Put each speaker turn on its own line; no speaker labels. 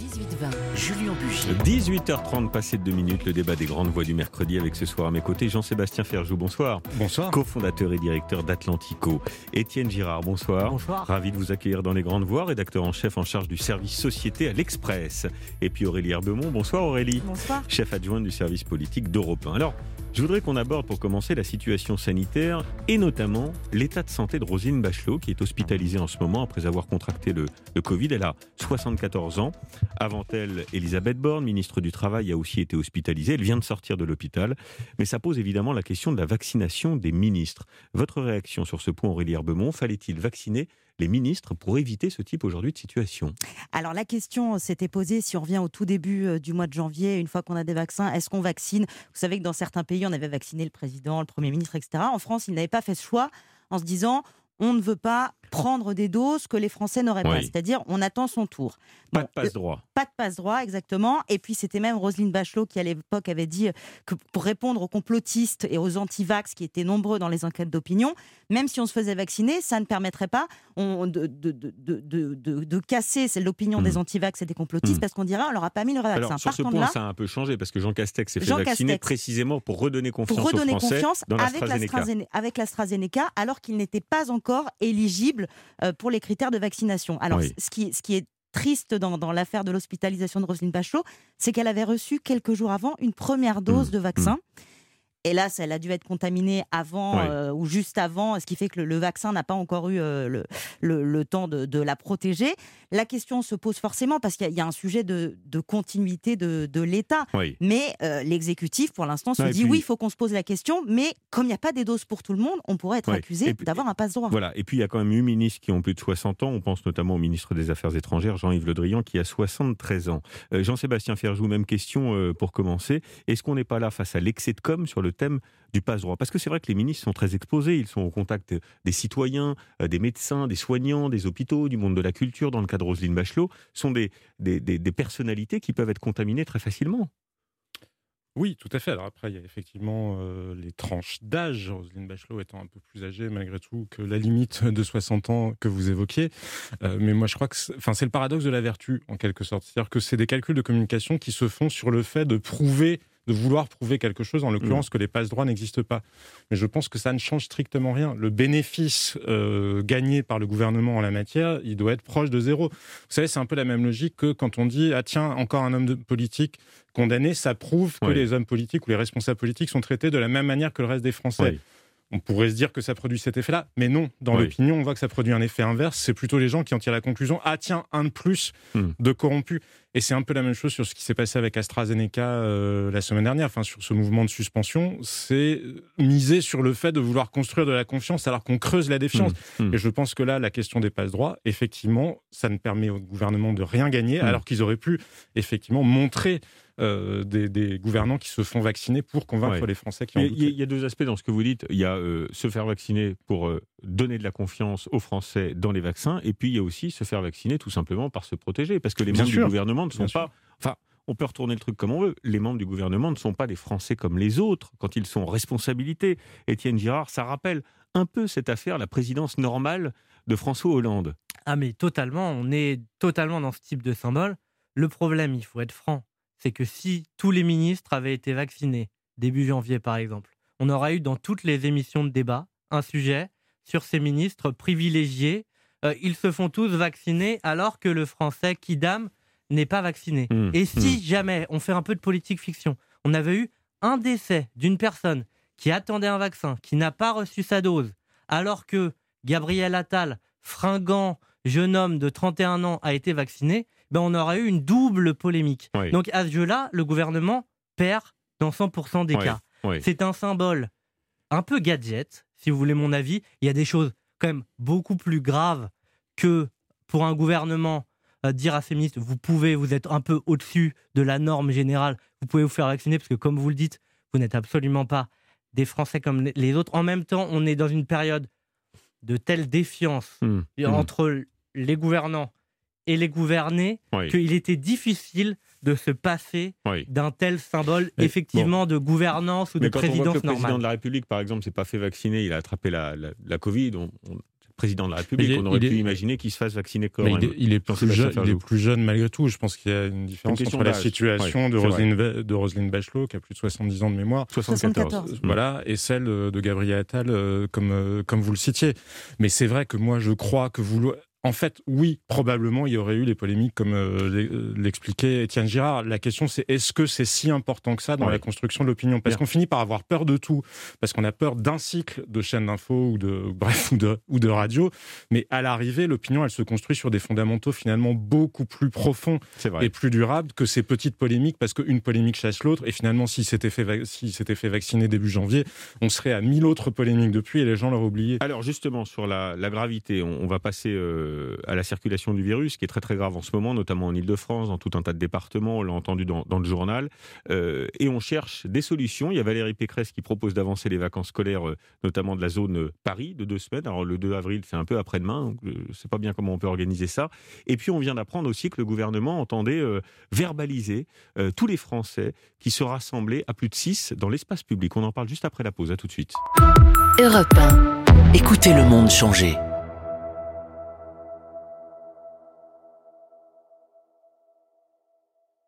18-20, Julien Bugier.
18h30, passé de deux minutes, le débat des grandes voix du mercredi avec ce soir à mes côtés Jean-Sébastien Ferjou, bonsoir.
Bonsoir.
Co-fondateur et directeur d'Atlantico. Étienne Girard, bonsoir.
Bonsoir.
Ravi de vous accueillir dans les grandes voix, rédacteur en chef en charge du service société à l'Express. Et puis Aurélie Herbemont, bonsoir Aurélie.
Bonsoir.
Chef adjoint du service politique d'Europe 1. Alors, je voudrais qu'on aborde pour commencer la situation sanitaire et notamment l'état de santé de Rosine Bachelot qui est hospitalisée en ce moment après avoir contracté le, Covid. Elle a 74 ans. Avant elle, Elisabeth Borne, ministre du Travail, a aussi été hospitalisée. Elle vient de sortir de l'hôpital. Mais ça pose évidemment la question de la vaccination des ministres. Votre réaction sur ce point, Aurélie Herbemont, fallait-il vacciner les ministres pour éviter ce type aujourd'hui de situation
Alors la question s'était posée, si on revient au tout début euh, du mois de janvier, une fois qu'on a des vaccins, est-ce qu'on vaccine? Vous savez que dans certains pays, on avait vacciné le président, le Premier ministre, etc. En France, ils n'avaient pas fait ce choix en se disant on ne veut pas prendre des doses que les Français n'auraient pas. C'est-à-dire, on attend son tour.
Pas
Bon,
de passe droit.
pas de passe-droit, exactement. Et puis, c'était même Roselyne Bachelot qui, à l'époque, avait dit que pour répondre aux complotistes et aux anti-vax qui étaient nombreux dans les enquêtes d'opinion, même si on se faisait vacciner, ça ne permettrait pas on- de, de, de, de, de- de casser l'opinion des anti-vax et des complotistes
Mm.
parce qu'on dirait on leur a pas mis le vaccin.
Alors, sur
Par
ce
contre,
point,
là,
ça a un peu changé parce que Jean Castex s'est fait
Jean
vacciner
Castex.
précisément pour redonner confiance
pour redonner
aux Français
confiance
dans
avec
l'AstraZeneca,
avec l'AstraZeneca, alors qu'il n'était pas encore éligible euh, pour les critères de vaccination. Alors,
Oui.
ce, qui, ce qui est triste dans, dans l'affaire de l'hospitalisation de Roselyne Bachelot, c'est qu'elle avait reçu quelques jours avant une première dose
Mmh,
de vaccin. Hélas, elle a dû être contaminée avant
Oui.
euh, ou juste avant, ce qui fait que le, le vaccin n'a pas encore eu euh, le, le- le temps de, de la protéger. La question se pose forcément parce qu'il y a- il y, a un sujet de, de continuité de, de l'État.
Oui.
Mais euh, l'exécutif, pour l'instant, se dit
puis-
oui, il faut qu'on se pose la question, mais comme il n'y a pas des doses pour tout le monde, on pourrait être accusé d'avoir un passe-droit.
Voilà. Et puis, il y a quand même eu ministres qui ont plus de 60 ans. On pense notamment au ministre des Affaires étrangères, Jean-Yves Le Drian, qui a 73 ans. Jean-Sébastien Ferjou, même question pour commencer. Est-ce qu'on n'est pas là face à l'excès de com sur le thème du passe-droit Parce que c'est vrai que les ministres sont très exposés. Ils sont au contact des citoyens, euh, des médecins, des soignants, des hôpitaux, du monde de la culture. Dans le cas de Roselyne Bachelot, sont des, des, des- personnalités qui peuvent être contaminées très facilement.
Oui, tout à fait. Alors après, il y a effectivement euh, les tranches d'âge, Roselyne Bachelot étant un peu plus âgée malgré tout que la limite de 60 ans que vous évoquiez. Euh, mais moi, je crois que enfin, c'est le paradoxe de la vertu, en quelque sorte. C'est-à-dire que c'est des calculs de communication qui se font sur le fait de prouver de vouloir prouver quelque chose, en l'occurrence que les passe-droits n'existent pas. Mais je pense que ça ne change strictement rien. Le bénéfice euh, gagné par le gouvernement en la matière, il doit être proche de zéro. Vous savez, c'est un peu la même logique que quand on dit ah tiens encore un homme de politique condamné, ça prouve que
Oui.
les hommes politiques ou les responsables politiques sont traités de la même manière que le reste des Français.
Oui.
On pourrait se dire que ça produit cet effet-là, mais non. Dans
Oui.
l'opinion, on voit que ça produit un effet inverse. C'est plutôt les gens qui en tirent la conclusion ah tiens un de plus
Hmm.
de corrompus. Et c'est un peu la même chose sur ce qui s'est passé avec AstraZeneca euh, la semaine dernière, enfin sur ce mouvement de suspension. C'est miser sur le fait de vouloir construire de la confiance alors qu'on creuse la défiance.
Mmh, mmh.
Et je pense que là, la question des passe-droits, effectivement, ça ne permet au gouvernement de rien gagner,
Mm.
alors qu'ils auraient pu effectivement montrer euh, des, des gouvernants qui se font vacciner pour convaincre
Ouais.
les Français qui
Mais Il y, a- y deux aspects dans ce que vous dites. Il y a euh, se faire vacciner pour euh, donner de la confiance aux Français dans les vaccins, et puis il y a aussi se faire vacciner tout simplement par se protéger, parce que les
Bien
membres
sûr.
du gouvernement ne sont
Bien sûr.
pas. Enfin, on peut retourner le truc comme on veut. Les membres du gouvernement ne sont pas des Français comme les autres quand ils sont en responsabilité. Étienne Girard, ça rappelle un peu cette affaire, la présidence normale de François Hollande.
Ah mais totalement, on est totalement dans ce type de symbole. Le problème, il faut être franc, c'est que si tous les ministres avaient été vaccinés, début janvier par exemple, on aurait eu dans toutes les émissions de débat un sujet sur ces ministres privilégiés. Euh, ils se font tous vacciner alors que le français Kidam n'est pas vacciné.
Mmh,
Et si jamais on fait un peu de politique fiction, on avait eu un décès d'une personne qui attendait un vaccin, qui n'a pas reçu sa dose, alors que Gabriel Attal, fringant jeune homme de 31 ans, a été vacciné, ben on aurait eu une double polémique.
Oui.
Donc à ce jeu-là, le gouvernement perd dans 100% des
Oui,
cas.
oui.
C'est un symbole un peu gadget, si vous voulez mon avis. Il y a des choses quand même beaucoup plus graves que pour un gouvernement euh, dire à ses ministres, vous pouvez, vous êtes un peu au-dessus de la norme générale, vous pouvez vous faire vacciner, parce que comme vous le dites, vous n'êtes absolument pas des Français comme les- autres. En même temps, on est dans une période de telle défiance
Mmh, mmh.
entre les gouvernants et les gouvernés
Oui,
qu'il était difficile de se passer
oui.
d'un tel symbole,
Mais
effectivement, de gouvernance ou de
Mais quand on voit que
présidence
le président de la République, par exemple, s'est pas fait vacciner, il a attrapé la, la, la Covid, on, président de la République. on aurait pu imaginer qu'il se fasse vacciner quand
même. Il est, plus, jeune, il est plus jeune malgré tout. Je pense qu'il y a une différence entre la situation de, Roselyne, de Roselyne Bachelot, qui a plus de 70 ans de mémoire,
74,
voilà, et celle de Gabriel Attal, euh, comme, euh, comme vous le citiez. Mais c'est vrai que moi, je crois que vous en fait, oui, probablement, il y aurait eu les polémiques, comme euh, euh, l'expliquait Étienne Girard. La question, c'est est-ce que c'est si important que ça dans la construction de l'opinion? Parce qu'on finit par avoir peur de tout, parce qu'on a peur d'un cycle de chaînes d'infos ou de bref ou de, ou de radio. Mais à l'arrivée, l'opinion, elle se construit sur des fondamentaux finalement beaucoup plus profonds et plus durables que ces petites polémiques, parce qu'une polémique chasse l'autre. Et finalement, si c'était fait, si c'était fait vacciner début janvier, on serait à mille autres polémiques depuis et les gens l'auraient oublié.
Alors justement, sur la, gravité, on, va passer. Euh, euh, à la circulation du virus, qui est très très grave en ce moment, notamment en Ile-de-France, dans tout un tas de départements, on l'a entendu dans, le journal, euh, et on cherche des solutions. Il y a Valérie Pécresse qui propose d'avancer les vacances scolaires, euh, notamment de la zone Paris, de deux semaines. Alors le 2 avril, c'est un peu après-demain, je ne sais pas bien comment on peut organiser ça. Et puis on vient d'apprendre aussi que le gouvernement entendait verbaliser tous les Français qui se rassemblaient à plus de 6 dans l'espace public. On en parle juste après la pause. À tout de suite.
Europe 1. Écoutez le monde changer.